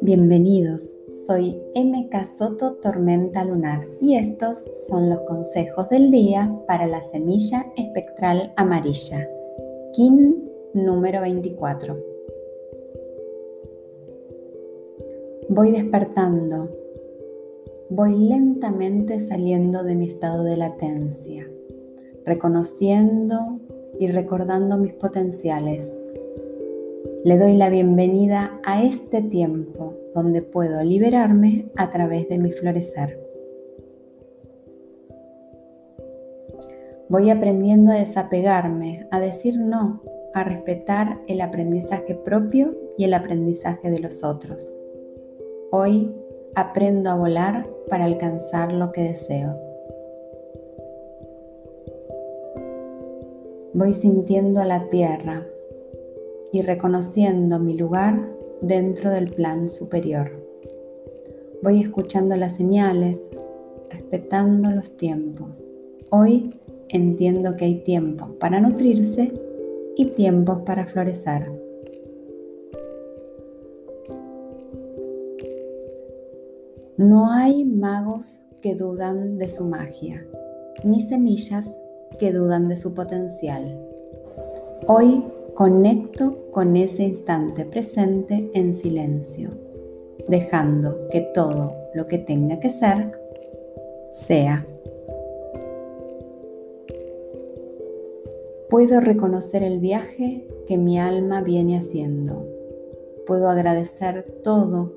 Bienvenidos, soy MK Soto Tormenta Lunar y estos son los consejos del día para la semilla espectral amarilla, KIN número 24. Voy despertando, voy lentamente saliendo de mi estado de latencia, reconociendo y recordando mis potenciales le doy la bienvenida a este tiempo donde puedo liberarme a través de mi florecer. Voy aprendiendo a desapegarme, a decir no, a respetar el aprendizaje propio y el aprendizaje de los otros. Hoy aprendo a volar para alcanzar lo que deseo. Voy sintiendo a la tierra, y reconociendo mi lugar dentro del plan superior. Voy escuchando las señales, respetando los tiempos. Hoy entiendo que hay tiempos para nutrirse y tiempos para florecer. No hay magos que dudan de su magia, ni semillas que dudan de su potencial. Hoy conecto con ese instante presente en silencio, dejando que todo lo que tenga que ser, sea. Puedo reconocer el viaje que mi alma viene haciendo. Puedo agradecer todo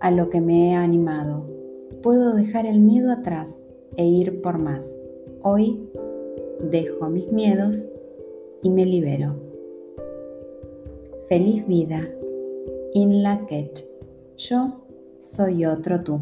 a lo que me he animado. Puedo dejar el miedo atrás e ir por más. Hoy dejo mis miedos y me libero. Feliz vida. In la Yo soy otro tú.